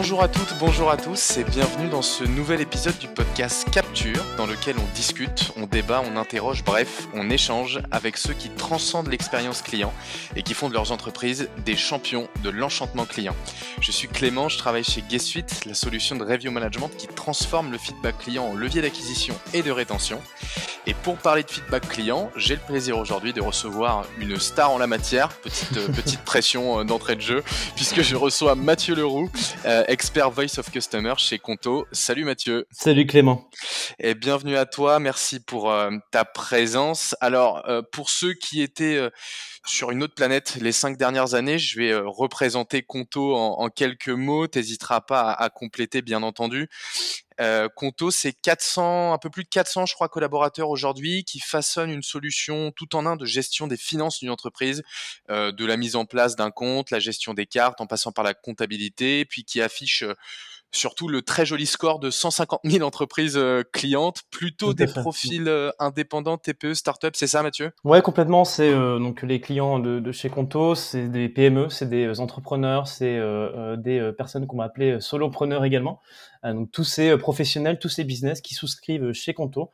Bonjour à toutes, bonjour à tous et bienvenue dans ce nouvel épisode du podcast Capture dans lequel on discute, on débat, on interroge, bref, on échange avec ceux qui transcendent l'expérience client et qui font de leurs entreprises des champions de l'enchantement client. Je suis Clément, je travaille chez GuestSuite, la solution de review management qui transforme le feedback client en levier d'acquisition et de rétention. Et pour parler de feedback client, j'ai le plaisir aujourd'hui de recevoir une star en la matière, petite, petite pression euh, d'entrée de jeu, puisque je reçois Mathieu Leroux, euh, expert Voice of Customer chez Conto. Salut Mathieu. Salut Clément. Et bienvenue à toi, merci pour euh, ta présence. Alors, euh, pour ceux qui étaient sur une autre planète les cinq dernières années, je vais représenter Conto en, quelques mots, t'hésiteras pas à, compléter bien entendu. Euh, Conto, c'est 400, un peu plus de 400, je crois, collaborateurs aujourd'hui qui façonnent une solution tout en un de gestion des finances d'une entreprise, euh, de la mise en place d'un compte, la gestion des cartes, en passant par la comptabilité, puis qui affiche surtout le très joli score de 150 000 entreprises euh, clientes, plutôt des profils euh, indépendants, TPE, start-up, c'est ça Mathieu? Ouais, complètement. C'est euh, donc les clients de, de chez Conto, c'est des PME, c'est des entrepreneurs, c'est des personnes qu'on va appeler solopreneurs également. donc tous ces professionnels, tous ces business qui souscrivent chez Conto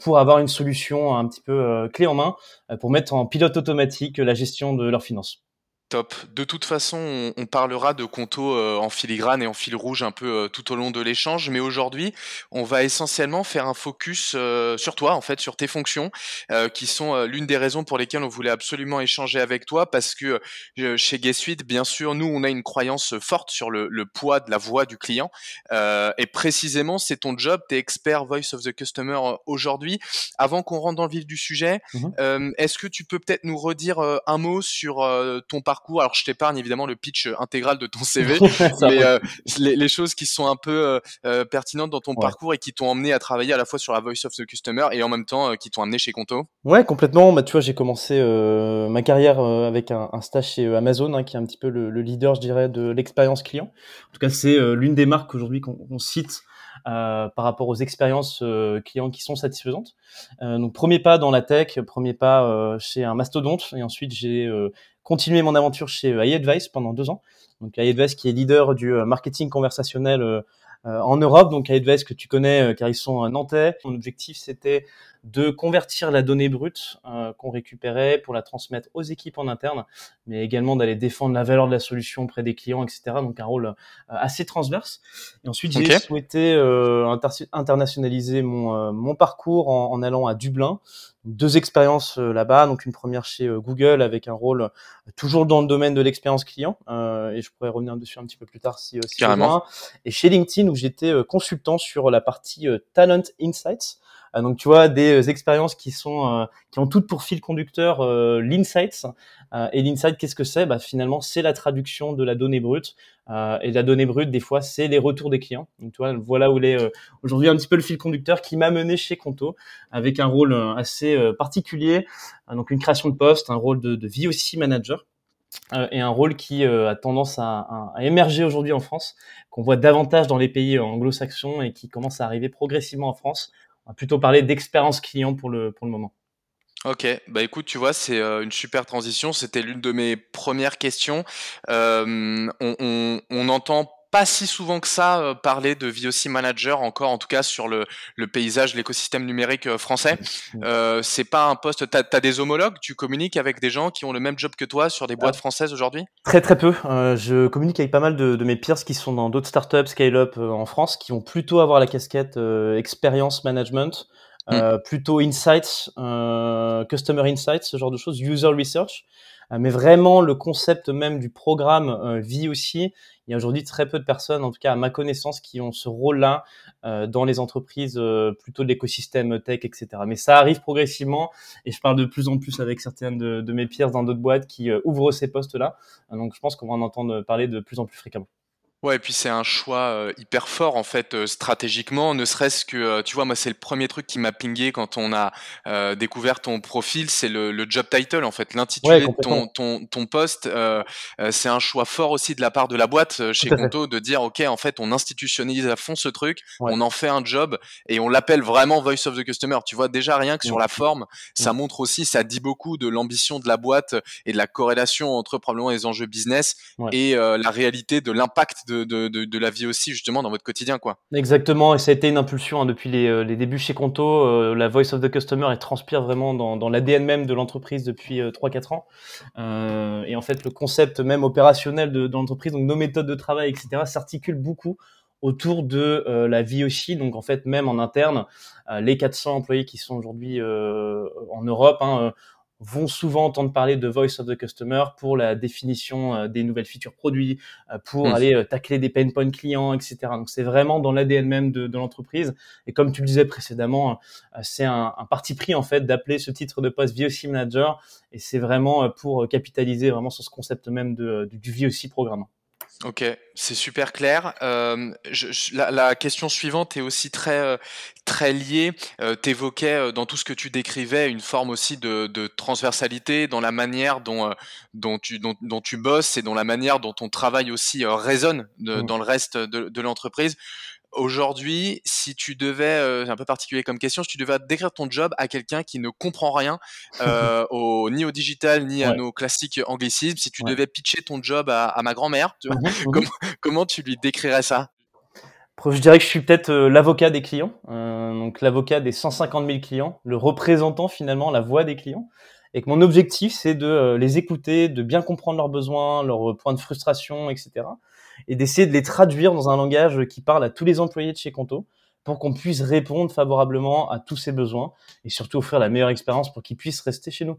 pour avoir une solution un petit peu clé en main pour mettre en pilote automatique la gestion de leurs finances. Top. De toute façon, on, parlera de Conto euh, en filigrane et en fil rouge un peu euh, tout au long de l'échange, mais aujourd'hui, on va essentiellement faire un focus euh, sur toi, en fait, sur tes fonctions, qui sont l'une des raisons pour lesquelles on voulait absolument échanger avec toi, parce que chez GuestSuite, bien sûr, nous, on a une croyance forte sur le, poids de la voix du client, et précisément, c'est ton job, t'es expert Voice of the Customer aujourd'hui. Avant qu'on rentre dans le vif du sujet, mmh est-ce que tu peux peut-être nous redire un mot sur ton parcours alors, je t'épargne évidemment le pitch euh, intégral de ton CV, mais euh, les, choses qui sont un peu euh, pertinentes dans ton parcours et qui t'ont emmené à travailler à la fois sur la voice of the customer et en même temps qui t'ont amené chez Conto. Ouais, complètement. Bah, tu vois, j'ai commencé ma carrière avec un, stage chez Amazon, hein, qui est un petit peu le, leader, je dirais, de l'expérience client. En tout cas, c'est l'une des marques aujourd'hui qu'on cite. Par rapport aux expériences clients qui sont satisfaisantes. donc premier pas dans la tech, premier pas chez un mastodonte, et ensuite j'ai continué mon aventure chez euh, iAdvice pendant deux ans. Donc iAdvice qui est leader du euh, marketing conversationnel euh, en Europe. Donc iAdvice que tu connais car ils sont nantais. Mon objectif c'était de convertir la donnée brute qu'on récupérait pour la transmettre aux équipes en interne, mais également d'aller défendre la valeur de la solution auprès des clients, etc. Donc un rôle assez transverse. Et ensuite j'ai souhaité internationaliser mon, mon parcours en, en, allant à Dublin deux expériences euh, là-bas. Donc une première chez euh, Google avec un rôle euh, toujours dans le domaine de l'expérience client. et je pourrais revenir dessus un petit peu plus tard si, si Carrément. Et chez LinkedIn où j'étais consultant sur la partie Talent Insights. Donc tu vois des expériences qui sont qui ont toutes pour fil conducteur l'insights. et l'insight qu'est-ce que c'est? Bah, finalement c'est la traduction de la donnée brute euh, et la donnée brute, des fois, c'est les retours des clients. Donc, tu vois, voilà où est euh, aujourd'hui un petit peu le fil conducteur qui m'a mené chez Conto, avec un rôle euh, assez particulier, donc une création de poste, un rôle de, VOC manager. et un rôle qui a tendance à émerger aujourd'hui en France, qu'on voit davantage dans les pays anglo-saxons et qui commence à arriver progressivement en France. On va plutôt parler d'expérience client pour le, pour le moment. Ok, bah écoute, tu vois, c'est euh, une super transition. C'était l'une de mes premières questions. Euh, on, on, on, entend pas si souvent que ça euh, parler de VOC manager encore, en tout cas sur le, le paysage, l'écosystème numérique euh, français. Euh, c'est pas un poste. T'as as des homologues, tu communiques avec des gens qui ont le même job que toi sur des boîtes françaises aujourd'hui? Très très peu. Euh, je communique avec pas mal de, de mes peers qui sont dans d'autres startups scale-up en France, qui vont plutôt avoir la casquette expérience management. Mm. Euh, plutôt insights, euh, customer insights, ce genre de choses, user research. Euh, mais vraiment, le concept même du programme vit aussi. Il y a aujourd'hui très peu de personnes, en tout cas à ma connaissance, qui ont ce rôle-là dans les entreprises plutôt de l'écosystème tech, etc. Mais ça arrive progressivement et je parle de plus en plus avec certains de, mes peers dans d'autres boîtes qui ouvrent ces postes-là. Donc je pense qu'on va en entendre parler de plus en plus fréquemment. Ouais, et puis c'est un choix euh, hyper fort en fait euh, stratégiquement, ne serait-ce que euh, tu vois moi c'est le premier truc qui m'a pingé quand on a découvert ton profil, c'est le, le, job title en fait, l'intitulé de ton ton ton poste. c'est un choix fort aussi de la part de la boîte chez Conto de dire ok en fait on institutionnalise à fond ce truc, on en fait un job et on l'appelle vraiment Voice of the Customer. Tu vois déjà rien que sur la forme, ça montre aussi, ça dit beaucoup de l'ambition de la boîte et de la corrélation entre probablement les enjeux business et la réalité de l'impact de de, la vie aussi justement dans votre quotidien quoi. Exactement, et ça a été une impulsion hein, depuis les, les, débuts chez Conto. la voice of the customer elle transpire vraiment dans, dans l'ADN même de l'entreprise depuis 3-4 ans. et en fait le concept même opérationnel de, l'entreprise, donc nos méthodes de travail, etc., s'articule beaucoup autour de euh, la vie aussi. Donc en fait, même en interne, euh, les 400 employés qui sont aujourd'hui euh, en Europe hein, vont souvent entendre parler de Voice of the Customer pour la définition des nouvelles features produits, pour mmh. aller tacler des pain points clients, etc. Donc c'est vraiment dans l'ADN même de, de l'entreprise. Et comme tu le disais précédemment, c'est un, un, parti pris en fait d'appeler ce titre de poste VOC Manager. Et c'est vraiment pour capitaliser vraiment sur ce concept même de, du VOC programme. Ok, c'est super clair. Euh, je, la, la, question suivante est aussi très euh, très liée. Euh, tu évoquais euh, dans tout ce que tu décrivais une forme aussi de, de transversalité dans la manière dont euh, dont tu dont, dont, tu bosses et dans la manière dont ton travail aussi résonne de, mmh. dans le reste de, de l'entreprise. Aujourd'hui, si tu devais, euh, c'est un peu particulier comme question, si tu devais décrire ton job à quelqu'un qui ne comprend rien euh, au, ni au digital ni à nos classiques anglicismes, si tu devais pitcher ton job à, à ma grand-mère, mmh mmh comment, comment, tu lui décrirais ça? Je dirais que je suis peut-être euh, l'avocat des clients, euh, donc l'avocat des 150 000 clients, le représentant finalement, la voix des clients et que mon objectif, c'est de les écouter, de bien comprendre leurs besoins, leurs points de frustration, etc et d'essayer de les traduire dans un langage qui parle à tous les employés de chez Conto pour qu'on puisse répondre favorablement à tous ces besoins et surtout offrir la meilleure expérience pour qu'ils puissent rester chez nous.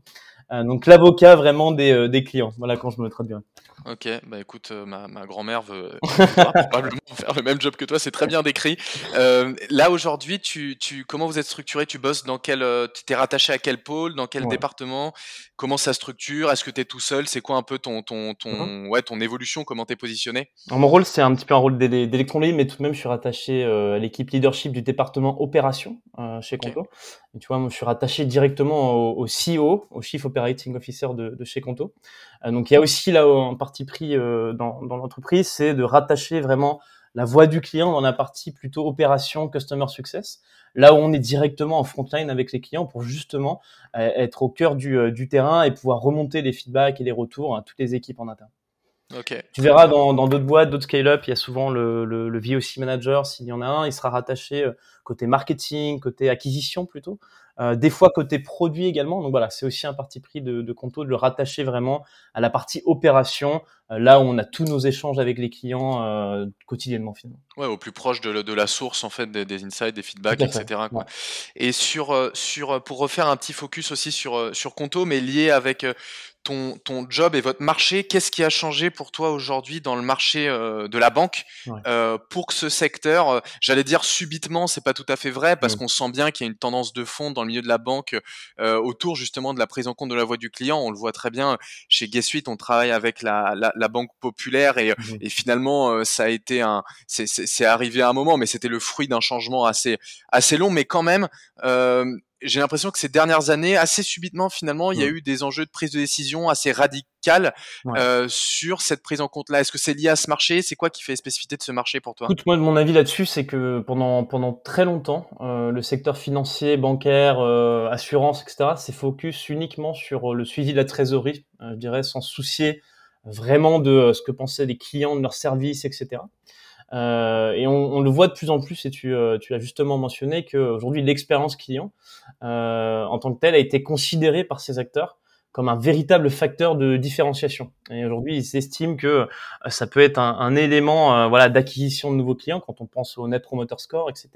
Euh, donc l'avocat vraiment des, euh, des, clients. Voilà quand je me traduirai. Ok, bah écoute, euh, ma, ma grand-mère veut probablement faire le même job que toi, c'est très bien décrit. là aujourd'hui, tu, tu, comment vous êtes structuré? Tu bosses dans quel, tu t'es rattaché à quel pôle, dans quel département? Comment ça structure Est-ce que tu es tout seul C'est quoi un peu ton, ton, ton, mmh ouais, ton évolution Comment t'es positionné? Alors, Mon rôle, c'est un petit peu un rôle d'électron libre, mais tout de même, je suis rattaché à l'équipe leadership du département opération chez Conto. Et tu vois, moi, je suis rattaché directement au, au CEO, au Chief Operating Officer de, de chez Conto. Euh, donc, il y a aussi là un parti pris euh, dans, dans l'entreprise, c'est de rattacher vraiment la voix du client dans la partie plutôt opération customer success, là où on est directement en frontline avec les clients pour justement euh, être au cœur du, du, terrain et pouvoir remonter les feedbacks et les retours à toutes les équipes en interne. Okay. Tu verras dans d'autres boîtes, d'autres scale-up, il y a souvent le, le, le VOC manager, s'il y en a un, il sera rattaché côté marketing, côté acquisition plutôt, euh, des fois côté produit également. Donc voilà, c'est aussi un parti pris de, de Conto de le rattacher vraiment à la partie opération, euh, là où on a tous nos échanges avec les clients euh, quotidiennement finalement. Ouais, au plus proche de, de, la source en fait des, des insights, des feedbacks, etc. Quoi. Et sur euh, sur pour refaire un petit focus aussi sur sur Conto, mais lié avec ton, ton job et votre marché, qu'est-ce qui a changé pour toi aujourd'hui dans le marché euh, de la banque euh, pour que ce secteur, euh, j'allais dire subitement, c'est pas tout à fait vrai parce qu'on sent bien qu'il y a une tendance de fond dans le milieu de la banque euh, autour justement de la prise en compte de la voix du client. On le voit très bien chez Guess on travaille avec la, la, la banque populaire et, mmh et finalement euh, ça a été un, c'est arrivé à un moment, mais c'était le fruit d'un changement assez assez long, mais quand même j'ai l'impression que ces dernières années, assez subitement finalement, il y a eu des enjeux de prise de décision assez radicales euh, sur cette prise en compte-là. Est-ce que c'est lié à ce marché? C'est quoi qui fait la spécificité de ce marché pour toi? Écoute, moi, mon avis là-dessus, c'est que pendant pendant très longtemps, euh, le secteur financier, bancaire, euh, assurance, etc., s'est focus uniquement sur euh, le suivi de la trésorerie, euh, je dirais, sans soucier vraiment de euh, ce que pensaient les clients de leurs services, etc. Euh, et on, on, le voit de plus en plus, et tu, euh, tu as justement mentionné qu'aujourd'hui, l'expérience client, euh, en tant que telle, a été considérée par ces acteurs comme un véritable facteur de différenciation. Et aujourd'hui, ils s'estiment que euh, ça peut être un, un élément euh, voilà, d'acquisition de nouveaux clients quand on pense au Net Promoter Score, etc.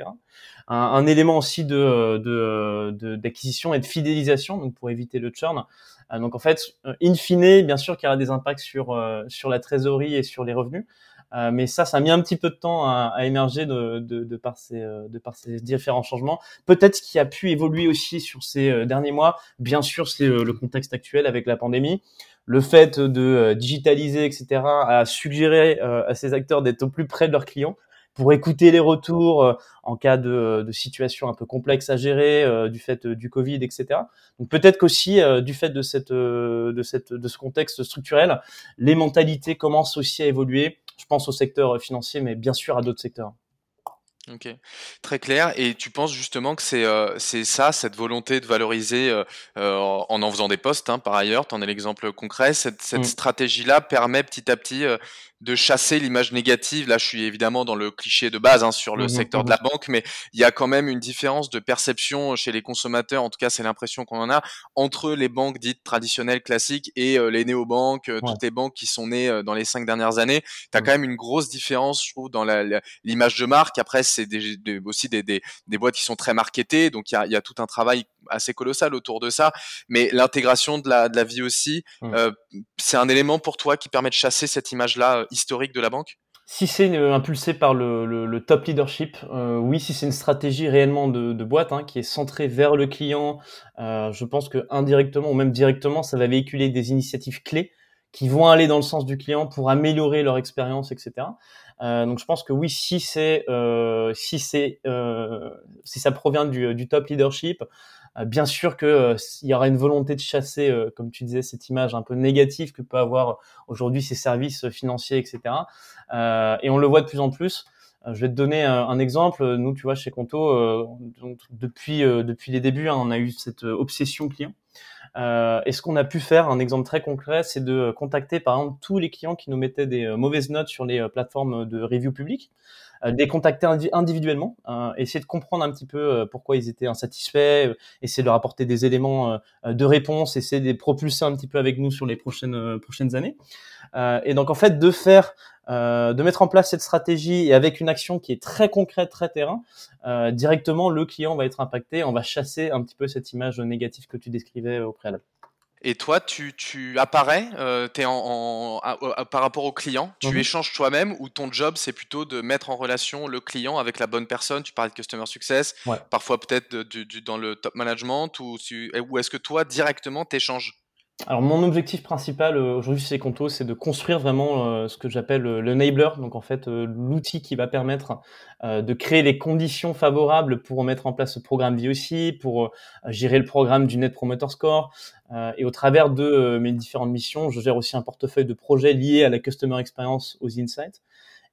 Un, un élément aussi de, d'acquisition de, et de fidélisation, donc pour éviter le churn. donc en fait, in fine, bien sûr qu'il y aura des impacts sur, sur la trésorerie et sur les revenus. Euh, mais ça, ça a mis un petit peu de temps à, à émerger de, de, de, par ces, euh, de par ces différents changements. Peut-être ce qui a pu évoluer aussi sur ces euh, derniers mois, bien sûr, c'est le contexte actuel avec la pandémie. Le fait de digitaliser, etc., a suggéré à ces acteurs d'être au plus près de leurs clients pour écouter les retours en cas de, de situation un peu complexe à gérer du fait du Covid, etc. Donc peut-être qu'aussi du fait de cette de cette de ce contexte structurel, les mentalités commencent aussi à évoluer je pense au secteur financier, mais bien sûr à d'autres secteurs. Ok, très clair. Et tu penses justement que c'est euh, c'est ça, cette volonté de valoriser euh, euh, en en faisant des postes, hein, par ailleurs, tu en es l'exemple concret, cette, cette mmh. stratégie-là permet petit à petit de chasser l'image négative. Là, je suis évidemment dans le cliché de base hein, sur le mmh secteur de la banque, mais il y a quand même une différence de perception chez les consommateurs. En tout cas, c'est l'impression qu'on en a entre les banques dites traditionnelles, classiques, et les néobanques, euh, toutes les banques qui sont nées dans les cinq dernières années. Tu as mmh. quand même une grosse différence, je trouve, dans l'image de marque. Après, c'est aussi des, des, des, boîtes qui sont très marketées, donc il y a, y a tout un travail assez colossal autour de ça. Mais l'intégration de la, de la vie aussi, mmh. euh, c'est un élément pour toi qui permet de chasser cette image-là euh, historique de la banque? Si c'est euh, impulsé par le, le, top leadership, euh, oui, si c'est une stratégie réellement de, de boîte hein, qui est centrée vers le client, euh, je pense que indirectement ou même directement, ça va véhiculer des initiatives clés qui vont aller dans le sens du client pour améliorer leur expérience, etc. Euh, donc je pense que oui, si c'est euh, si c'est si ça provient du, top leadership, euh, bien sûr que euh, il y aura une volonté de chasser, euh, comme tu disais, cette image un peu négative que peut avoir aujourd'hui ces services financiers, etc. et on le voit de plus en plus. Je vais te donner un, exemple. Nous, tu vois, chez Conto, depuis depuis les débuts, hein, on a eu cette obsession client. Euh, et ce qu'on a pu faire, un exemple très concret, c'est de contacter par exemple tous les clients qui nous mettaient des mauvaises notes sur les plateformes de review publiques. Euh, les contacter individuellement, euh, essayer de comprendre un petit peu euh, pourquoi ils étaient insatisfaits, essayer de leur apporter des éléments de réponse, essayer de les propulser un petit peu avec nous sur les prochaines prochaines années. et donc en fait de faire de mettre en place cette stratégie et avec une action qui est très concrète, très terrain, directement le client va être impacté, on va chasser un petit peu cette image négative que tu décrivais au préalable. Et toi, tu, tu apparais, euh, es en, par rapport au client, tu mhm. échanges toi-même ou ton job c'est plutôt de mettre en relation le client avec la bonne personne? Tu parlais de customer success, parfois peut-être dans le top management ou, ou est-ce que toi directement t'échanges? Alors mon objectif principal euh, aujourd'hui chez Conto, c'est de construire vraiment euh, ce que j'appelle euh, le enabler, donc en fait l'outil qui va permettre de créer les conditions favorables pour mettre en place ce programme VOC, pour gérer le programme du Net Promoter Score. et au travers de mes différentes missions, je gère aussi un portefeuille de projets liés à la Customer Experience aux Insights.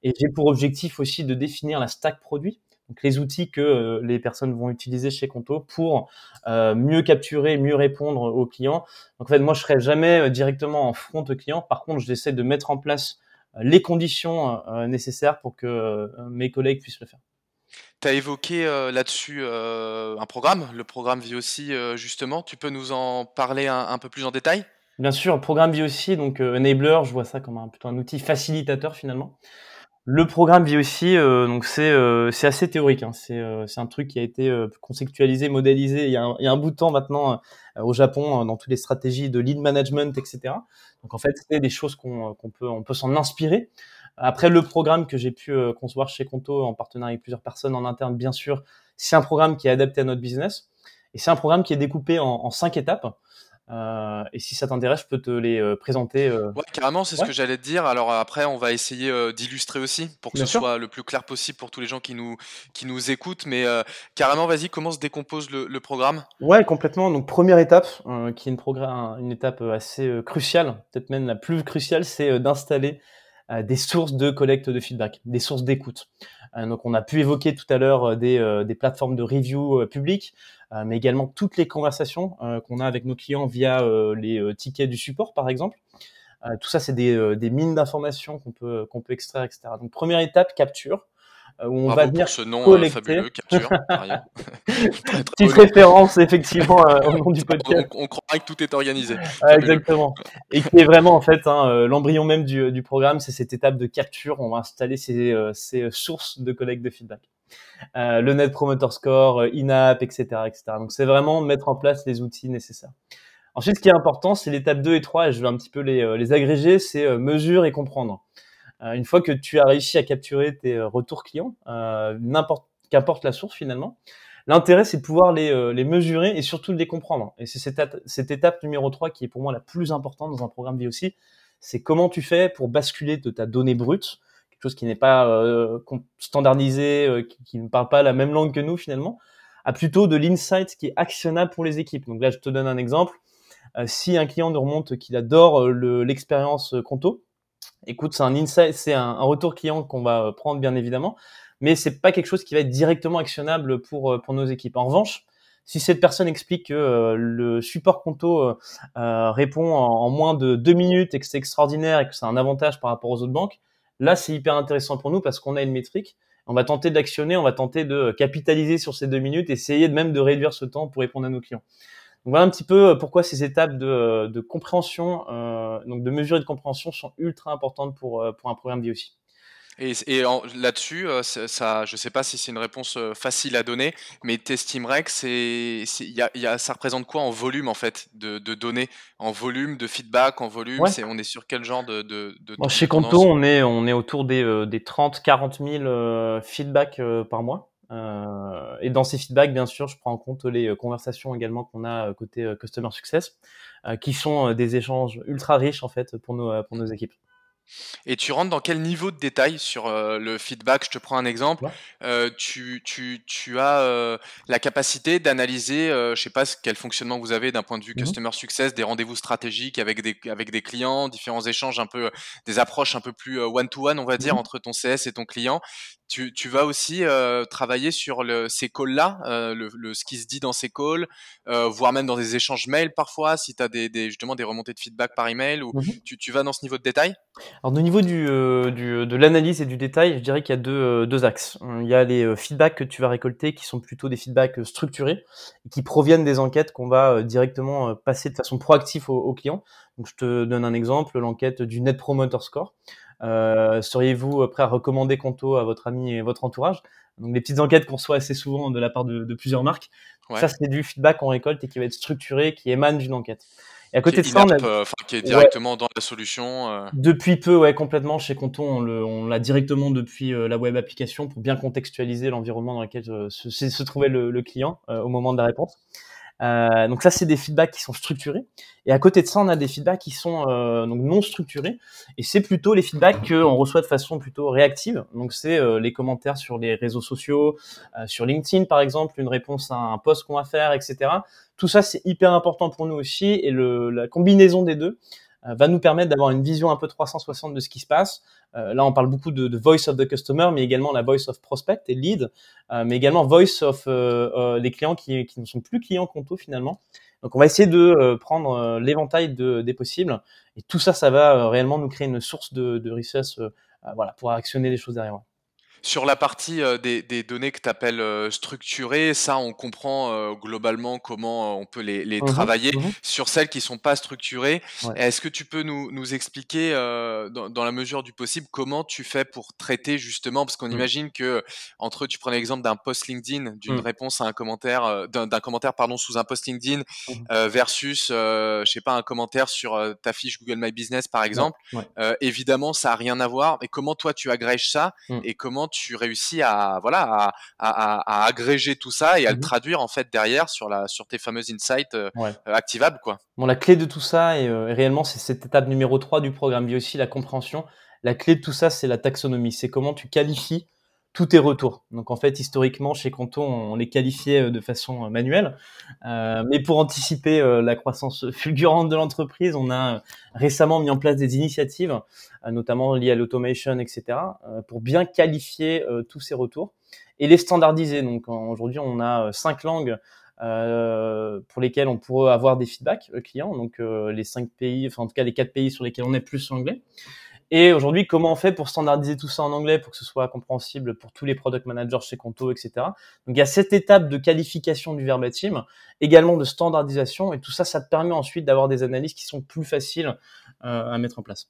Et j'ai pour objectif aussi de définir la stack produit, donc les outils que euh, les personnes vont utiliser chez Conto pour euh, mieux capturer, mieux répondre aux clients. Donc en fait, moi, je serai jamais euh, directement en front au client. Par contre, j'essaie de mettre en place les conditions nécessaires pour que mes collègues puissent le faire. Tu as évoqué là-dessus un programme, le programme VOC justement. Tu peux nous en parler un, peu plus en détail? Bien sûr, le programme VOC, donc Enabler, je vois ça comme un, plutôt un outil facilitateur finalement. Le programme VOC, euh, donc c'est euh, assez théorique. Hein. C'est euh, un truc qui a été euh, conceptualisé, modélisé il y, a un, il y a un bout de temps maintenant au Japon dans toutes les stratégies de lead management, etc. Donc en fait, c'est des choses qu'on qu'on peut on peut s'en inspirer. Après le programme que j'ai pu concevoir chez Conto en partenariat avec plusieurs personnes en interne, bien sûr, c'est un programme qui est adapté à notre business et c'est un programme qui est découpé en, en cinq étapes. Euh, et si ça t'intéresse, je peux te les euh, présenter. Euh. Ouais, carrément, c'est ce que j'allais te dire. Alors après, on va essayer d'illustrer aussi pour que ce soit le plus clair possible pour tous les gens qui nous, qui nous écoutent. Mais carrément, vas-y, comment se décompose le, le, programme? Ouais, complètement. Donc première étape, qui est une, une étape assez cruciale, peut-être même la plus cruciale, c'est d'installer des sources de collecte de feedback, des sources d'écoute. donc on a pu évoquer tout à l'heure des, des plateformes de review publiques. Euh, mais également toutes les conversations euh, qu'on a avec nos clients via euh, les tickets du support, par exemple. tout ça, c'est des, des mines d'informations qu'on peut, qu'on peut extraire, etc. Donc, première étape, capture où on va venir ce nom collecter. fabuleux, capture, Petite référence effectivement au nom du podcast. On, on, croit que tout est organisé. exactement. Et qui est vraiment en fait hein, l'embryon même du, du programme, c'est cette étape de capture. On va installer ces, ces sources de collecte de feedback. Euh, le Net Promoter Score, euh, INAP, etc., etc. Donc c'est vraiment mettre en place les outils nécessaires. Ensuite, ce qui est important, c'est l'étape 2 et 3, et je vais un petit peu les, euh, les agréger, c'est mesure et comprendre. Une fois que tu as réussi à capturer tes retours clients, n'importe qu'importe la source finalement, l'intérêt c'est de pouvoir les, les mesurer et surtout de les comprendre. Et c'est cette, cette étape numéro 3 qui est pour moi la plus importante dans un programme VOC, c'est comment tu fais pour basculer de ta donnée brute chose qui n'est pas euh, standardisé, euh, qui, ne parle pas la même langue que nous finalement, à plutôt de l'insight qui est actionnable pour les équipes. Donc là, je te donne un exemple. Euh, si un client nous remonte qu'il adore l'expérience Conto, écoute, c'est un insight, c'est un, retour client qu'on va prendre bien évidemment. mais c'est pas quelque chose qui va être directement actionnable pour pour nos équipes. En revanche, si cette personne explique que le support Conto répond en, moins de deux minutes et que c'est extraordinaire et que c'est un avantage par rapport aux autres banques, là c'est hyper intéressant pour nous parce qu'on a une métrique on va tenter d'actionner, on va tenter de capitaliser sur ces deux minutes, essayer de même de réduire ce temps pour répondre à nos clients. Donc voilà un petit peu euh, pourquoi ces étapes de, euh, de compréhension, euh, donc de mesure et de compréhension sont ultra importantes pour, pour un programme DOC. Et, et là-dessus, ça, je ne sais pas si c'est une réponse facile à donner, mais tu estimerais que c'est, y a, y a, ça représente quoi en volume en fait de, de données, en volume de feedback, en volume? On est sur quel genre de, de, de bon, Chez Conto, on est, on est autour des, des 30-40 000 feedbacks par mois. Euh, et dans ces feedbacks, bien sûr, je prends en compte les conversations également qu'on a côté Customer Success, qui sont des échanges ultra riches en fait pour nos, pour nos équipes. Et tu rentres dans quel niveau de détail sur euh, le feedback? Je te prends un exemple. Euh, tu, tu, tu, as euh, la capacité d'analyser, je sais pas quel fonctionnement vous avez d'un point de vue mmh customer success, des rendez-vous stratégiques avec des, avec des clients, différents échanges un peu, des approches un peu plus one-to-one, on va dire, mmh entre ton CS et ton client. Tu, tu vas aussi travailler sur le, ces calls-là, le, le, ce qui se dit dans ces calls, voire même dans des échanges mails parfois, si tu as des, des, justement des remontées de feedback par email, ou mmh tu, tu vas dans ce niveau de détail? Alors, au niveau du, euh, du de l'analyse et du détail, je dirais qu'il y a deux, euh, deux axes. Il y a les euh, feedbacks que tu vas récolter qui sont plutôt des feedbacks structurés et qui proviennent des enquêtes qu'on va directement passer de façon proactive aux, clients. Donc, je te donne un exemple, l'enquête du Net Promoter Score. Euh, Seriez-vous prêt à recommander Conto à votre ami et votre entourage? Donc, des petites enquêtes qu'on reçoit assez souvent de la part de, de plusieurs marques. Ça, c'est du feedback qu'on récolte et qui va être structuré, qui émane d'une enquête. Et à côté de ça, on a... Euh, qui est directement dans la solution. Euh. Depuis peu, ouais, complètement. Chez Conto, on l'a directement depuis euh, la web application pour bien contextualiser l'environnement dans lequel se, se, trouvait le, le client au moment de la réponse. Euh, donc ça, c'est des feedbacks qui sont structurés. Et à côté de ça, on a des feedbacks qui sont euh, donc non structurés. Et c'est plutôt les feedbacks qu'on reçoit de façon plutôt réactive. Donc c'est euh, les commentaires sur les réseaux sociaux, euh, sur LinkedIn par exemple, une réponse à un post qu'on va faire, etc. Tout ça, c'est hyper important pour nous aussi. Et le, la combinaison des deux va nous permettre d'avoir une vision un peu 360 de ce qui se passe, euh, là, on parle beaucoup de, de, voice of the customer, mais également la voice of prospect et lead, euh, mais également voice of euh, les clients qui, qui, ne sont plus clients Conto finalement. Donc, on va essayer de prendre l'éventail de, des possibles, et tout ça, ça va réellement nous créer une source de, de richesse, voilà, pour actionner les choses derrière. Sur la partie des, des, données que tu appelles structurées, ça, on comprend globalement comment on peut les, les mmh travailler. Mmh Sur celles qui sont pas structurées, est-ce que tu peux nous, nous expliquer, dans, dans, la mesure du possible, comment tu fais pour traiter justement, parce qu'on mmh. imagine que entre, tu prends l'exemple d'un post LinkedIn, d'une réponse à un commentaire, d'un commentaire pardon sous un post LinkedIn versus, je sais pas, un commentaire sur ta fiche Google My Business par exemple. évidemment, ça a rien à voir. Mais comment toi tu agrèges ça? Et comment tu réussis à voilà à, agréger tout ça et à le mmh traduire en fait derrière sur la sur tes fameuses insights euh, euh, activables quoi. Bon, la clé de tout ça et, euh, réellement c'est cette étape numéro 3 du programme, mais aussi la compréhension. La clé de tout ça, c'est la taxonomie. C'est comment tu qualifies tous tes retours. Donc en fait, historiquement, chez Conto, on les qualifiait euh, de façon euh, manuelle. Euh, mais pour anticiper la croissance fulgurante de l'entreprise, on a récemment mis en place des initiatives, notamment liées à l'automation, etc., pour bien qualifier tous ces retours et les standardiser. Donc aujourd'hui, on a cinq langues pour lesquelles on pourrait avoir des feedbacks clients, donc les cinq pays, enfin en tout cas les quatre pays sur lesquels on est plus anglais. Et aujourd'hui, comment on fait pour standardiser tout ça en anglais pour que ce soit compréhensible pour tous les product managers chez Conto, etc. Donc il y a cette étape de qualification du verbatim, également de standardisation, et tout ça, ça te permet ensuite d'avoir des analyses qui sont plus faciles euh, à mettre en place.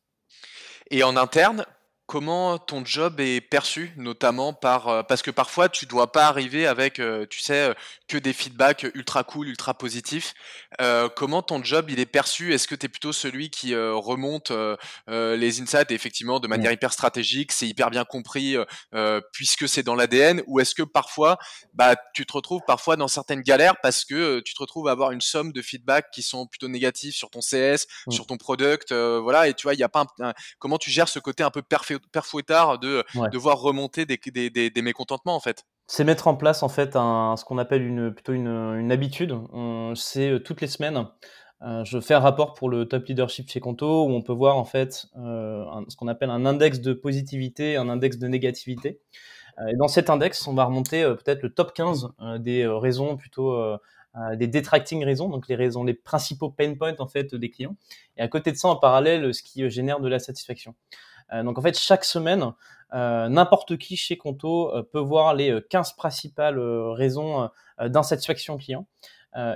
Et en interne, comment ton job est perçu, notamment par euh, parce que parfois tu dois pas arriver avec, euh, tu sais, euh, que des feedbacks ultra cool, ultra positifs. comment ton job il est perçu? Est-ce que tu es plutôt celui qui remonte les insights? Effectivement de manière hyper stratégique, c'est hyper bien compris puisque c'est dans l'ADN, ou est-ce que parfois, bah, tu te retrouves parfois dans certaines galères parce que tu te retrouves à avoir une somme de feedbacks qui sont plutôt négatifs sur ton CS, sur ton product, voilà, et tu vois, il y a pas comment tu gères ce côté un peu perfect fouettard de, de voir remonter des, des, des, mécontentements en fait c'est mettre en place en fait un, ce qu'on appelle une, plutôt une, une habitude. C'est euh, toutes les semaines, euh, je fais un rapport pour le top leadership chez Conto où on peut voir en fait euh, ce qu'on appelle un index de positivité, un index de négativité. et dans cet index, on va remonter peut-être le top 15 des raisons plutôt des detracting raisons, donc les raisons, les principaux pain points en fait des clients. Et à côté de ça, en parallèle, ce qui génère de la satisfaction. Donc en fait, chaque semaine, n'importe qui chez Conto peut voir les 15 principales raisons d'insatisfaction client.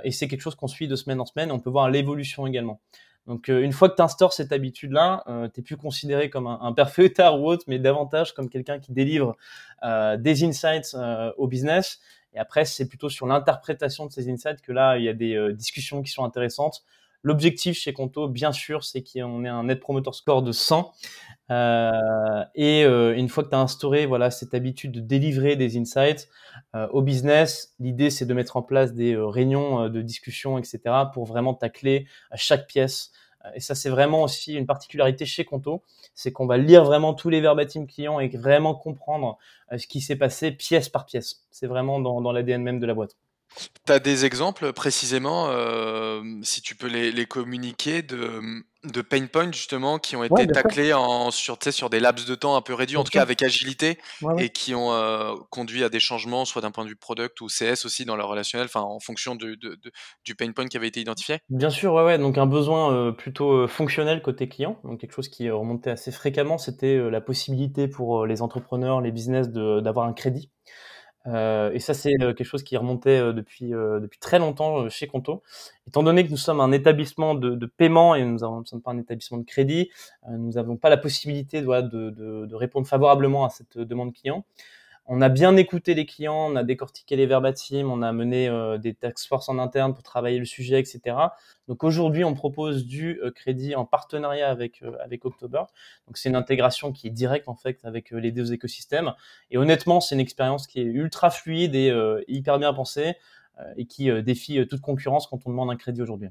et c'est quelque chose qu'on suit de semaine en semaine. On peut voir l'évolution également. Donc euh, une fois que tu instaures cette habitude-là, euh, tu plus considéré comme un, un perfecteur ou autre, mais davantage comme quelqu'un qui délivre euh, des insights euh, au business. Et après, c'est plutôt sur l'interprétation de ces insights que là, il y a des discussions qui sont intéressantes. L'objectif chez Conto, bien sûr, c'est qu'on ait un net promoter score de 100. Euh, et euh, une fois que tu as instauré voilà cette habitude de délivrer des insights euh, au business, l'idée c'est de mettre en place des réunions de discussion, etc. pour vraiment tacler à chaque pièce. Et ça, c'est vraiment aussi une particularité chez Conto, c'est qu'on va lire vraiment tous les verbatim clients et vraiment comprendre ce qui s'est passé pièce par pièce. C'est vraiment dans, dans l'ADN même de la boîte. Tu as des exemples précisément, euh, si tu peux les, les communiquer, de, de pain points justement qui ont été taclés en, sur, sur des laps de temps un peu réduits, en tout cas avec agilité, et qui ont euh, conduit à des changements, soit d'un point de vue product ou CS aussi dans leur relationnel, enfin en fonction de, de, du pain point qui avait été identifié Bien sûr, ouais, ouais. donc un besoin euh, plutôt fonctionnel côté client, donc quelque chose qui remontait assez fréquemment, c'était la possibilité pour les entrepreneurs, les business d'avoir un crédit. Euh, et ça, c'est euh, quelque chose qui remontait euh, depuis, depuis très longtemps chez Conto. Étant donné que nous sommes un établissement de, paiement et nous, ne sommes pas un établissement de crédit, nous n'avons pas la possibilité de, de, répondre favorablement à cette demande client. On a bien écouté les clients, on a décortiqué les verbatim, on a mené euh, des task force en interne pour travailler le sujet, etc. Donc aujourd'hui, on propose du euh, crédit en partenariat avec euh, avec October. Donc c'est une intégration qui est directe en fait avec les deux écosystèmes. Et honnêtement, c'est une expérience qui est ultra fluide et hyper bien pensée et qui défie toute concurrence quand on demande un crédit aujourd'hui.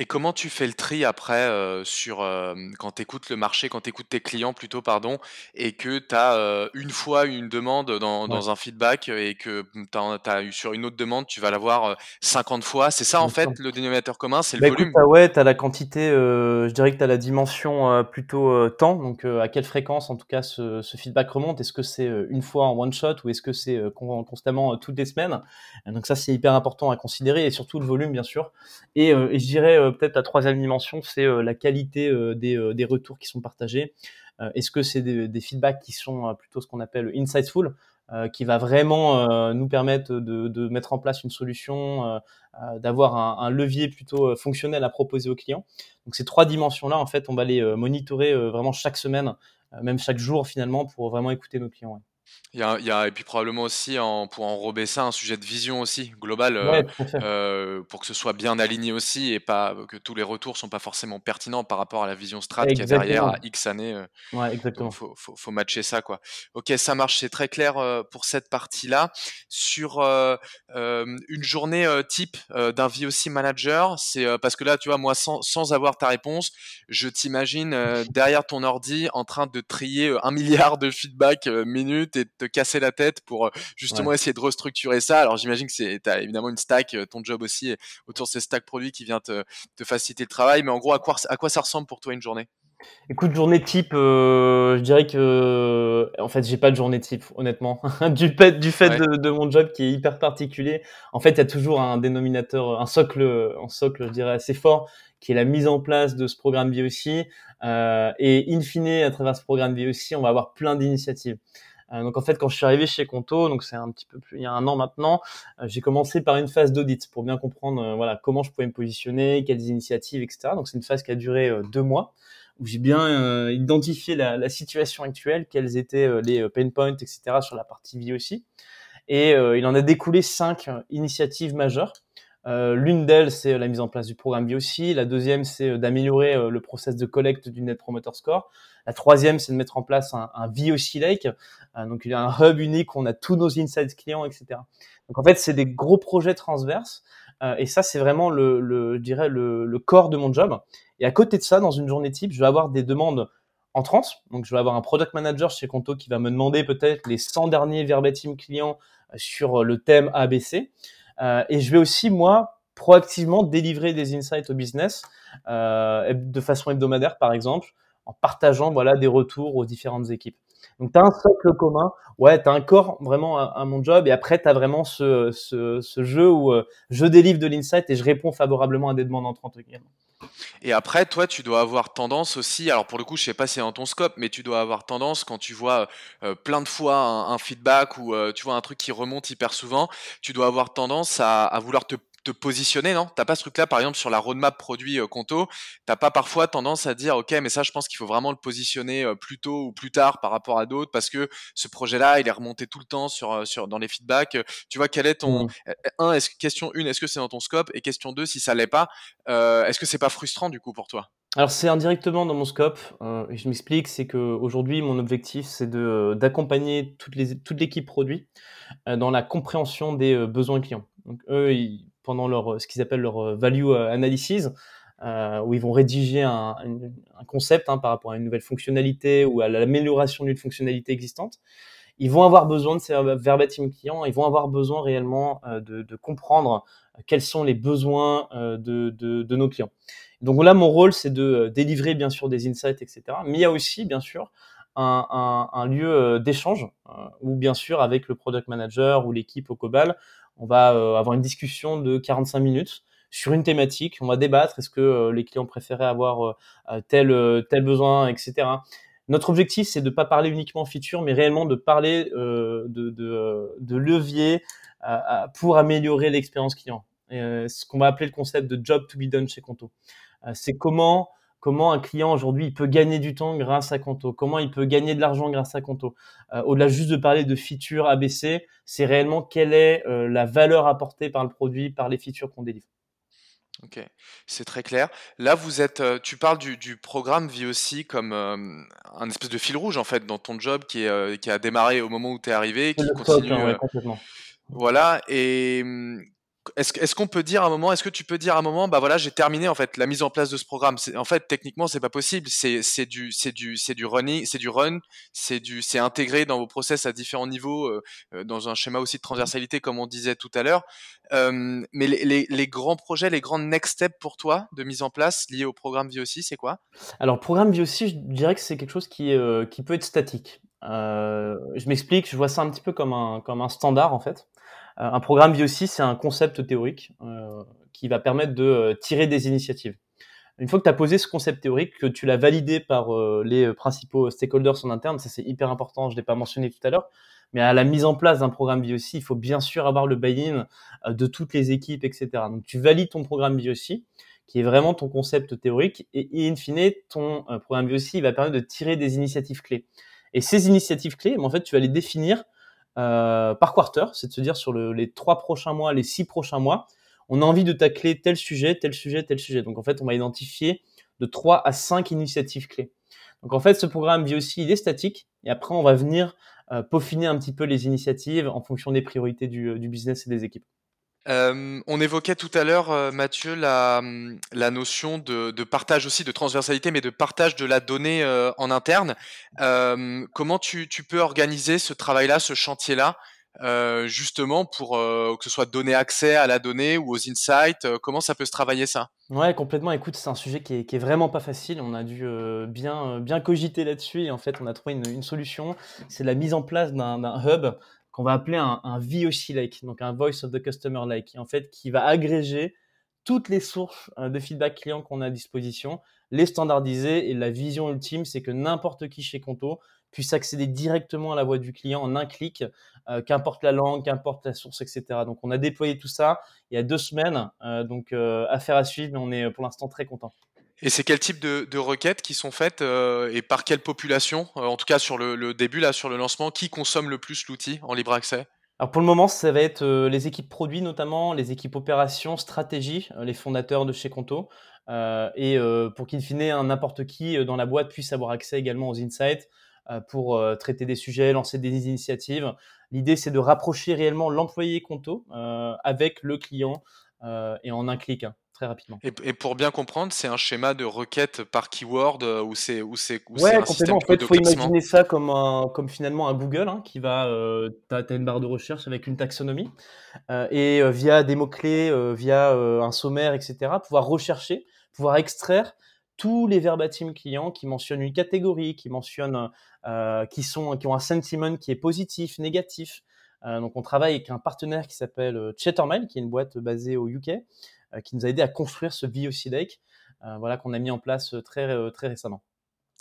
Et comment tu fais le tri après euh, sur euh, quand tu écoutes le marché, quand tu écoutes tes clients plutôt, pardon, et que tu as euh, une fois une demande dans, dans un feedback et que tu as, eu sur une autre demande, tu vas l'avoir 50 fois. C'est ça en fait le dénominateur commun, c'est le bah, volume? écoute, Ouais, tu as la quantité, je dirais que tu as la dimension plutôt temps, donc à quelle fréquence en tout cas ce, ce feedback remonte? Est-ce que c'est une fois en one shot ou est-ce que c'est constamment toutes les semaines? Donc ça c'est hyper important à considérer et surtout le volume bien sûr. Et, et je dirais peut-être la troisième dimension, c'est euh, la qualité euh, des, des, retours qui sont partagés. Est-ce que c'est des, feedbacks qui sont plutôt ce qu'on appelle insightful, qui va vraiment nous permettre de, de, mettre en place une solution, d'avoir un, levier plutôt fonctionnel à proposer aux clients? Donc ces trois dimensions-là, en fait, on va les monitorer vraiment chaque semaine, même chaque jour finalement, pour vraiment écouter nos clients. Il y a, il y a, et puis probablement aussi, en, pour enrober ça, un sujet de vision aussi, global, euh, euh, pour que ce soit bien aligné aussi et pas que tous les retours sont pas forcément pertinents par rapport à la vision strat qui est derrière à X années. Euh, ouais, exactement. faut, faut, faut, matcher ça, quoi. Ok, ça marche, c'est très clair pour cette partie-là. Sur euh, une journée type d'un VOC manager, c'est parce que là, tu vois, moi, sans, sans avoir ta réponse, je t'imagine derrière ton ordi en train de trier un milliard de feedback minutes et te casser la tête pour euh, justement essayer de restructurer ça. Alors j'imagine que c'est, as évidemment une stack, euh, ton job aussi autour de ces stack produits qui vient te, te faciliter le travail. Mais en gros, à quoi, à quoi ça ressemble pour toi une journée? Écoute, journée type, euh, je dirais que, en fait, j'ai pas de journée type, honnêtement, du fait, du fait de, de, mon job qui est hyper particulier. En fait, il y a toujours un dénominateur, un socle, un socle, je dirais assez fort, qui est la mise en place de ce programme. Euh, et in fine, à travers ce programme BioC, on va avoir plein d'initiatives. Euh, donc en fait, quand je suis arrivé chez Conto, donc c'est un petit peu plus il y a un an maintenant, euh, j'ai commencé par une phase d'audit pour bien comprendre euh, voilà comment je pouvais me positionner, quelles initiatives, etc. Donc c'est une phase qui a duré deux mois où j'ai bien identifié la, la, situation actuelle, quels étaient les pain points, etc. sur la partie vie aussi. Et il en a découlé cinq initiatives majeures. Euh, L'une d'elles, c'est la mise en place du programme BioC. La deuxième, c'est d'améliorer le process de collecte du Net Promoter Score. La troisième, c'est de mettre en place un, un VOC Lake. Euh, donc, il y a un hub unique où on a tous nos insights clients, etc. Donc, en fait, c'est des gros projets transverses. Euh, et ça, c'est vraiment le, le, je dirais, le, le, corps de mon job. Et à côté de ça, dans une journée type, je vais avoir des demandes entrantes. Donc, je vais avoir un product manager chez Conto qui va me demander peut-être les 100 derniers verbatim clients euh, sur le thème ABC. Euh, et je vais aussi, moi, proactivement délivrer des insights au business euh, de façon hebdomadaire, par exemple, en partageant voilà des retours aux différentes équipes. Donc, tu as un socle commun. Ouais, tu as un corps vraiment à, mon job. Et après, tu as vraiment ce, ce, jeu où euh, je délivre de l'insight et je réponds favorablement à des demandes entrantes également. Et après, toi, tu dois avoir tendance aussi, alors pour le coup, je sais pas si c'est dans ton scope, mais tu dois avoir tendance quand tu vois euh, plein de fois un, feedback ou euh, tu vois un truc qui remonte hyper souvent, tu dois avoir tendance à vouloir te te positionner, non? T'as pas ce truc-là, par exemple, sur la roadmap produit euh, Conto, t'as pas parfois tendance à dire, ok, mais ça, je pense qu'il faut vraiment le positionner euh, plus tôt ou plus tard par rapport à d'autres, parce que ce projet-là, il est remonté tout le temps sur, euh, sur dans les feedbacks. Tu vois, quel est ton mmh. un est question une, est-ce que c'est dans ton scope? Et question deux, si ça l'est pas, est-ce que c'est pas frustrant du coup pour toi? Alors c'est indirectement dans mon scope. et je m'explique, c'est que aujourd'hui mon objectif c'est de d'accompagner toute les toute l'équipe produit dans la compréhension des besoins clients. Donc eux, ils, pendant leur, ce qu'ils appellent leur euh, value euh, analysis, euh, où ils vont rédiger un, concept hein, par rapport à une nouvelle fonctionnalité ou à l'amélioration d'une fonctionnalité existante. Ils vont avoir besoin de ces verbatim clients, ils vont avoir besoin réellement de, comprendre quels sont les besoins de, de, nos clients. Donc là, mon rôle, c'est de délivrer bien sûr des insights, etc. Mais il y a aussi, bien sûr, un, un, un lieu d'échange où, bien sûr, avec le product manager ou l'équipe au Cobal, on va euh, avoir une discussion de 45 minutes sur une thématique. On va débattre. Est-ce que euh, les clients préféraient avoir euh, tel tel besoin, etc. Notre objectif, c'est de ne pas parler uniquement feature, mais réellement de parler de, de, levier pour améliorer l'expérience client. ce qu'on va appeler le concept de job to be done chez Conto. c'est comment comment un client aujourd'hui il peut gagner du temps grâce à Conto, comment il peut gagner de l'argent grâce à Conto? Euh, au-delà juste de parler de features ABC, c'est réellement quelle est euh, la valeur apportée par le produit, par les features qu'on délivre. Ok, c'est très clair. Là, vous êtes, euh, tu parles du, programme VOC comme un espèce de fil rouge en fait dans ton job qui, est, qui a démarré au moment où tu es arrivé, qui continue. Hein, complètement. Voilà, et est-ce qu'on peut dire un moment, est-ce que tu peux dire à un moment, bah voilà, j'ai terminé en fait la mise en place de ce programme. En fait, techniquement, c'est pas possible. C'est du c'est du c'est du running, c'est du run, c'est du c'est intégré dans vos process à différents niveaux, euh, euh, dans un schéma aussi de transversalité comme on disait tout à l'heure. Euh, mais les, grands projets, les grands next steps pour toi de mise en place liés au programme VOC, c'est quoi? Alors, programme VOC, je dirais que c'est quelque chose qui qui peut être statique. je m'explique, je vois ça un petit peu comme un comme un standard en fait. Euh, un programme VOC, c'est un concept théorique euh, qui va permettre de euh, tirer des initiatives. Une fois que tu as posé ce concept théorique, que tu l'as validé par les principaux stakeholders en interne, ça c'est hyper important, je l'ai pas mentionné tout à l'heure, mais à la mise en place d'un programme VOC, il faut bien sûr avoir le buy-in de toutes les équipes, etc. Donc tu valides ton programme VOC, qui est vraiment ton concept théorique, et in fine, ton programme il va permettre de tirer des initiatives clés. Et ces initiatives clés, en fait, tu vas les définir euh, par quarter, c'est de se dire sur les trois prochains mois, les six prochains mois, on a envie de tacler tel sujet, tel sujet, tel sujet. Donc en fait, on va identifier de trois à cinq initiatives clés. Donc en fait, ce programme VOC, il est statique et après, on va venir euh, peaufiner un petit peu les initiatives en fonction des priorités du, du business et des équipes. Euh, on évoquait tout à l'heure, euh, Mathieu, la, notion de, partage aussi, de transversalité, mais de partage de la donnée euh, en interne. comment tu, peux organiser ce travail-là, ce chantier-là, justement pour que ce soit donner accès à la donnée ou aux insights Comment ça peut se travailler ça? Ouais, complètement. Écoute, c'est un sujet qui est, vraiment pas facile. On a dû bien, cogiter là-dessus et en fait, on a trouvé une solution. C'est la mise en place d'un hub qu'on va appeler un, un VOC Lake, donc un Voice of the Customer Lake, en fait, qui va agréger toutes les sources euh, de feedback client qu'on a à disposition, les standardiser et la vision ultime, c'est que n'importe qui chez Conto puisse accéder directement à la voix du client en un clic, euh, qu'importe la langue, qu'importe la source, etc. Donc on a déployé tout ça il y a deux semaines, euh, donc affaire à suivre, mais on est pour l'instant très content. Et c'est quel type de, requêtes qui sont faites euh, et par quelle population euh, En tout cas sur le, début, là, sur le lancement, qui consomme le plus l'outil en libre accès? Alors pour le moment, ça va être euh, les équipes produits notamment, les équipes opérations, stratégie, les fondateurs de chez Conto, et pour qu'in fine n'importe qui dans la boîte puisse avoir accès également aux insights pour traiter des sujets, lancer des initiatives. L'idée c'est de rapprocher réellement l'employé Conto avec le client et en un clic. Rapidement. Et, pour bien comprendre, c'est un schéma de requête par keyword euh, ou c'est ou c'est ouais, un complètement. En fait, il faut imaginer ça comme un, comme finalement un Google hein, qui va, euh, as, une barre de recherche avec une taxonomie euh, et euh, via des mots clés, via un sommaire, etc. Pouvoir rechercher, pouvoir extraire tous les verbatims clients qui mentionnent une catégorie, qui mentionnent, qui sont, qui ont un sentiment qui est positif, négatif. donc, on travaille avec un partenaire qui s'appelle Chattermail, qui est une boîte basée au UK, qui nous a aidé à construire ce VOC Lake, voilà qu'on a mis en place très très récemment.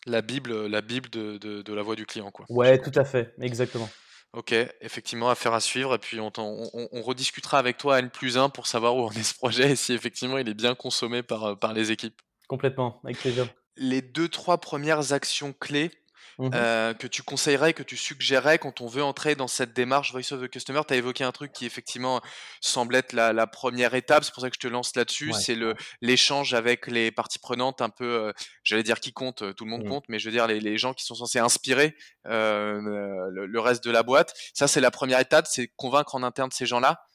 La bible, la bible de, de, la voix du client, quoi. Ouais, tout à fait, exactement. Ok, effectivement, affaire à suivre. Et puis on, on, rediscutera avec toi à N plus 1 pour savoir où en est ce projet et si effectivement il est bien consommé par, par les équipes. Complètement, avec plaisir. Les deux, trois premières actions clés Mmh euh, que tu conseillerais, que tu suggérerais quand on veut entrer dans cette démarche Voice of the Customer? Tu as évoqué un truc qui effectivement semble être la, première étape, c'est pour ça que je te lance là-dessus, c'est le l'échange avec les parties prenantes, un peu, euh, j'allais dire qui compte, tout le monde mmh. compte, mais je veux dire les, gens qui sont censés inspirer euh, le, reste de la boîte. Ça, c'est la première étape, c'est convaincre en interne ces gens-là?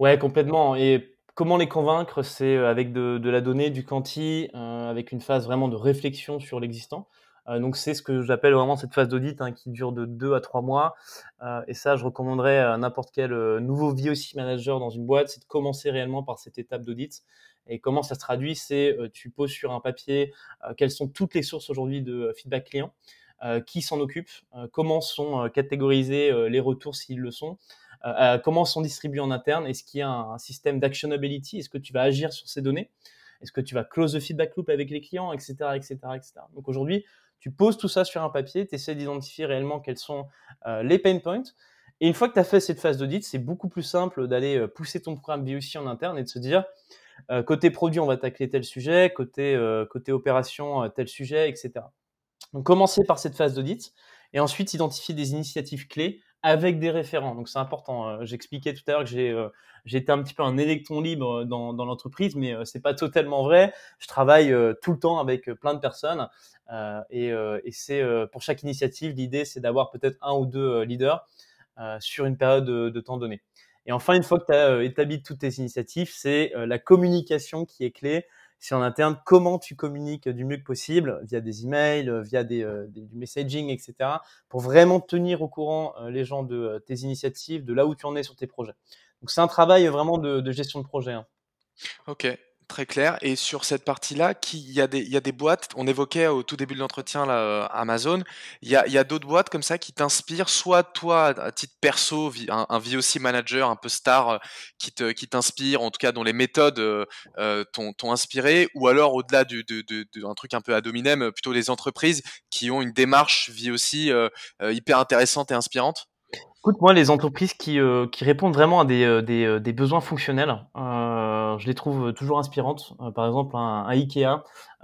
Ouais, complètement. Et comment les convaincre? C'est avec de, de, la donnée, du quanti, avec une phase vraiment de réflexion sur l'existant. Euh, donc c'est ce que j'appelle vraiment cette phase d'audit hein, qui dure de 2 à 3 mois. Euh, et ça, je recommanderais à n'importe quel euh, nouveau VOC manager dans une boîte, c'est de commencer réellement par cette étape d'audit. Et comment ça se traduit C'est tu poses sur un papier quelles sont toutes les sources aujourd'hui de feedback client, qui s'en occupe, comment sont catégorisés les retours s'ils le sont, comment sont distribués en interne, est-ce qu'il y a un, système d'actionability, est-ce que tu vas agir sur ces données, est-ce que tu vas close the feedback loop avec les clients, etc., etc., etc. Donc aujourd'hui, tu poses tout ça sur un papier, tu essaies d'identifier réellement quels sont euh, les pain points. Et une fois que tu as fait cette phase d'audit, c'est beaucoup plus simple d'aller euh, pousser ton programme VOC en interne et de se dire, euh, côté produit, on va tacler tel sujet, côté, côté opération, tel sujet, etc. Donc commencer par cette phase d'audit et ensuite identifier des initiatives clés avec des référents. Donc c'est important. Euh, j'expliquais tout à l'heure que j'ai euh, j'étais un petit peu un électron libre dans, dans l'entreprise, mais euh, c'est pas totalement vrai. Je travaille tout le temps avec plein de personnes et, et c'est pour chaque initiative, l'idée c'est d'avoir peut-être un ou deux leaders sur une période de, de temps donné. Et enfin, une fois que tu as établi toutes tes initiatives, c'est la communication qui est clé c'est en interne comment tu communiques du mieux que possible via des emails, via des, euh, du messaging, etc. pour vraiment tenir au courant euh, les gens de euh, tes initiatives, de là où tu en es sur tes projets. Donc c'est un travail vraiment de, de gestion de projet. Hein. Ok, Très clair. Et sur cette partie-là, il y, a des, des boîtes, on évoquait au tout début de l'entretien là, Amazon, il y a, d'autres boîtes comme ça qui t'inspirent, soit toi à titre perso, un, VOC manager un peu star euh, qui t'inspire, en tout cas dont les méthodes euh, euh t'ont inspiré, ou alors au-delà du, de, de, de, un truc un peu ad hominem, plutôt les entreprises qui ont une démarche VOC euh, euh, hyper intéressante et inspirante? Écoute, moi, les entreprises qui, qui répondent vraiment à des, des, des besoins fonctionnels, je les trouve toujours inspirantes. Euh, par exemple, un, Ikea,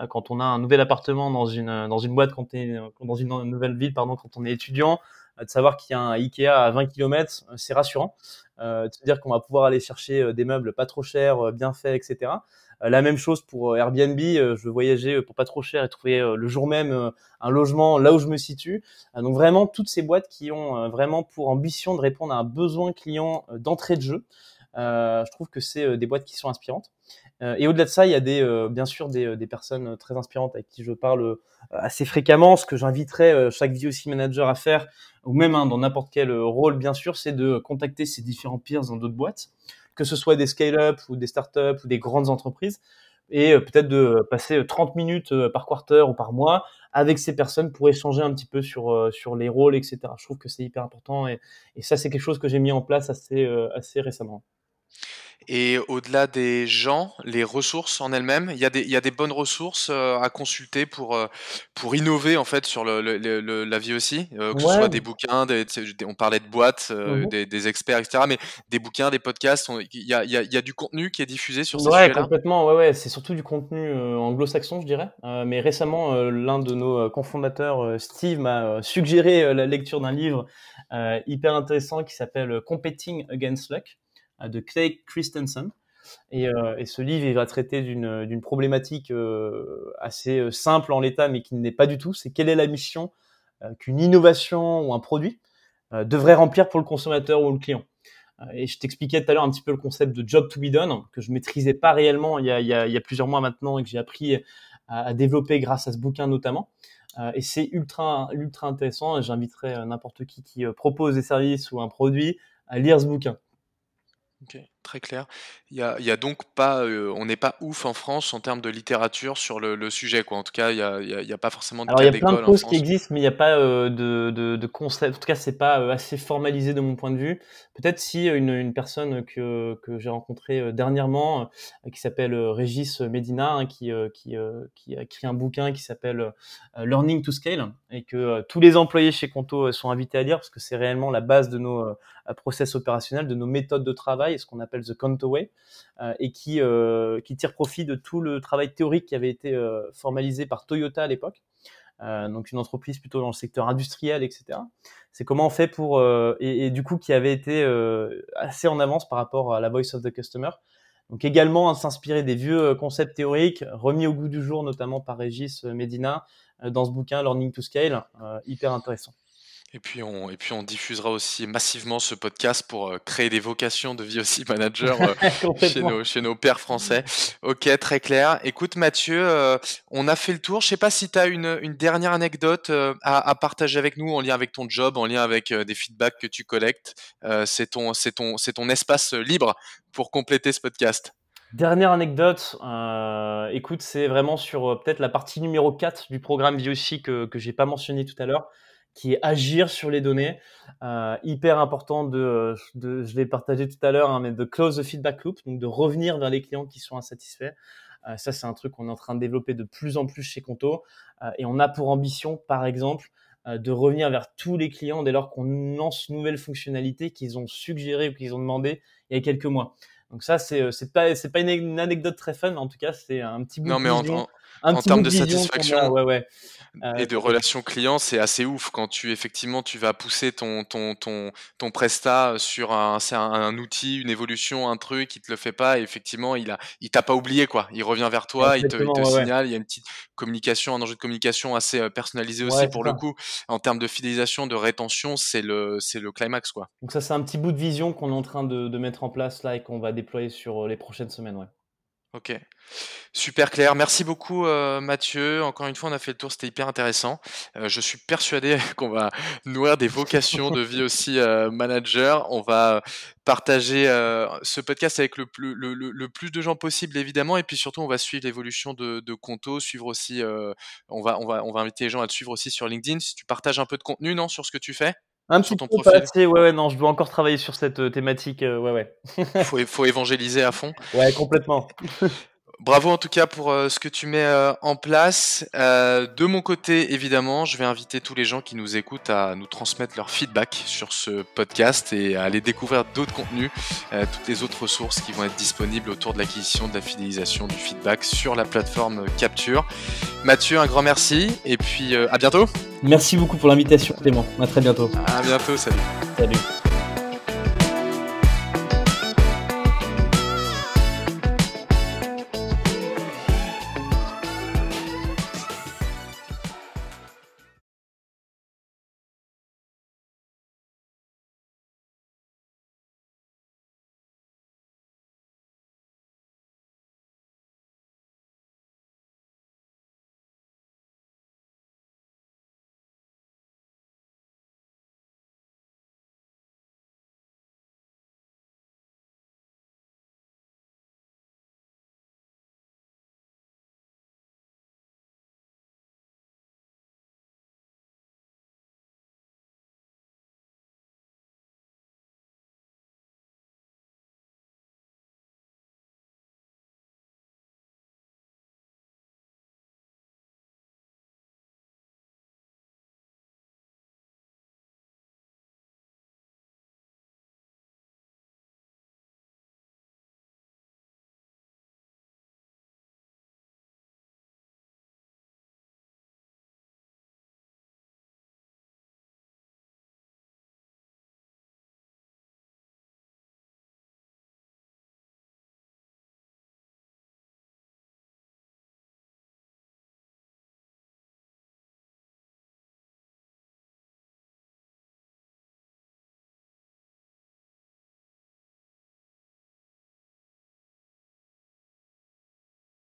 euh, quand on a un nouvel appartement dans une dans une boîte, quand est dans une nouvelle ville, pardon, quand on est étudiant, euh, de savoir qu'il y a un Ikea à 20 km, c'est rassurant. de se dire qu'on va pouvoir aller chercher des meubles pas trop chers, bien faits, etc. La même chose pour Airbnb. Je voyageais pour pas trop cher et trouver le jour même un logement là où je me situe. Donc vraiment toutes ces boîtes qui ont vraiment pour ambition de répondre à un besoin client d'entrée de jeu. Euh, je trouve que c'est euh, des boîtes qui sont inspirantes. Euh, et au-delà de ça, il y a des, bien sûr des, des, personnes très inspirantes avec qui je parle assez fréquemment. Ce que j'inviterais chaque VOC manager à faire, ou même hein, dans n'importe quel rôle, bien sûr, c'est de contacter ces différents peers dans d'autres boîtes, que ce soit des scale-up ou des startups ou des grandes entreprises, et peut-être de passer 30 minutes par quarter ou par mois avec ces personnes pour échanger un petit peu sur, sur les rôles, etc. Je trouve que c'est hyper important et, ça, c'est quelque chose que j'ai mis en place assez récemment. Et au-delà des gens, les ressources en elles-mêmes, il y, a des, il y a des bonnes ressources euh, à consulter pour, euh, pour innover en fait sur le, le, la vie aussi, euh, que ce soit des bouquins, des, on parlait de boîtes, mmh des, des, experts, etc. Mais des bouquins, des podcasts, il y a, y, a, y a, du contenu qui est diffusé sur ces ouais, sujets-là. Complètement, ouais, ouais, c'est surtout du contenu anglo-saxon, je dirais. mais récemment, l'un de nos cofondateurs, Steve, m'a suggéré la lecture d'un livre hyper intéressant qui s'appelle Competing Against Luck de Clay Christensen. Et, euh, et, ce livre, il va traiter d'une problématique euh, assez euh, simple en l'état, mais qui n'est pas du tout. C'est quelle est la mission qu'une innovation ou un produit devrait remplir pour le consommateur ou le client. Et je t'expliquais tout à l'heure un petit peu le concept de job to be done, que je maîtrisais pas réellement il y a, il y a, plusieurs mois maintenant et que j'ai appris à, développer grâce à ce bouquin notamment. et c'est ultra, ultra intéressant. J'inviterais n'importe qui qui propose des services ou un produit à lire ce bouquin. Ok, très clair. Il y a, y a donc pas, euh, on n'est pas ouf en France en termes de littérature sur le, le sujet, quoi. En tout cas, il y a, y a, y a pas forcément de Alors, il y a plein de causes qui existent, mais il n'y a pas euh, de, de, de concept. En tout cas, c'est pas euh, assez formalisé de mon point de vue. Peut-être si une, une personne que, que j'ai rencontrée dernièrement, qui s'appelle Régis Medina, hein, qui, qui, qui a écrit un bouquin qui s'appelle Learning to Scale, et que tous les employés chez Conto sont invités à lire, parce que c'est réellement la base de nos process opérationnels, de nos méthodes de travail, ce qu'on appelle the Conto Way, euh, et qui, euh, qui tire profit de tout le travail théorique qui avait été euh, formalisé par Toyota à l'époque. Donc une entreprise plutôt dans le secteur industriel, etc. C'est comment on fait pour et, du coup qui avait été assez en avance par rapport à la voice of the customer. Donc également hein, s'inspirer des vieux concepts théoriques remis au goût du jour, notamment par Régis Medina dans ce bouquin Learning to Scale, hyper intéressant. Et puis, on, et puis on diffusera aussi massivement ce podcast pour euh, créer des vocations de VOC manager euh, chez, nos, chez nos pères français. Ok, très clair. Écoute Mathieu, euh, on a fait le tour. Je sais pas si tu as une, une, dernière anecdote à, à, partager avec nous en lien avec ton job, en lien avec des feedbacks que tu collectes. C'est ton, ton, ton espace libre pour compléter ce podcast. Dernière anecdote, euh, écoute, c'est vraiment sur euh, peut-être la partie numéro 4 du programme VOC que, que j'ai pas mentionné tout à l'heure qui est agir sur les données. Euh, hyper important de, de, je l'ai partagé tout à l'heure, hein, mais de close the feedback loop, donc de revenir vers les clients qui sont insatisfaits. Euh, ça, c'est un truc qu'on est en train de développer de plus en plus chez Conto. Euh, et on a pour ambition, par exemple, euh, de revenir vers tous les clients dès lors qu'on lance nouvelle fonctionnalité qu'ils ont suggéré ou qu'ils ont demandé il y a quelques mois. Donc ça, c'est c'est pas c'est pas une, une, anecdote très fun, mais en tout cas, c'est un petit bout non, de vision. En, en, en termes de satisfaction, a, ouais, ouais. Euh, et de relation client, c'est assez ouf quand tu effectivement tu vas pousser ton ton ton ton presta sur un c'est un, un, outil, une évolution, un truc, il te le fait pas et effectivement il a il t'a pas oublié quoi. Il revient vers toi, il te, il te ouais, signale, il y a une petite communication, un enjeu de communication assez euh, personnalisé aussi pour ça. le coup. En termes de fidélisation, de rétention, c'est le c'est le climax quoi. Donc ça c'est un petit bout de vision qu'on est en train de, de mettre en place là et qu'on va déployer sur euh, les prochaines semaines, ouais. Ok, super clair. Merci beaucoup euh, Mathieu. Encore une fois, on a fait le tour, c'était hyper intéressant. Euh, je suis persuadé qu'on va nourrir des vocations de vie aussi manager. On va partager ce podcast avec le plus, de gens possible évidemment, et puis surtout on va suivre l'évolution de, de Conto, suivre aussi. on va on va on va inviter les gens à te suivre aussi sur LinkedIn. Si tu partages un peu de contenu, non, sur ce que tu fais? Un petit peu pas assez, ouais, ouais, non, je dois encore travailler sur cette euh, thématique, euh, ouais, ouais. faut, faut évangéliser à fond. Ouais, complètement. Bravo en tout cas pour euh, ce que tu mets euh, en place. Euh, de mon côté, évidemment, je vais inviter tous les gens qui nous écoutent à nous transmettre leur feedback sur ce podcast et à aller découvrir d'autres contenus, toutes les autres ressources qui vont être disponibles autour de l'acquisition, de la fidélisation, du feedback sur la plateforme Capture. Mathieu, un grand merci et puis à bientôt. Merci beaucoup pour l'invitation Clément. À très bientôt. À bientôt, salut. Salut.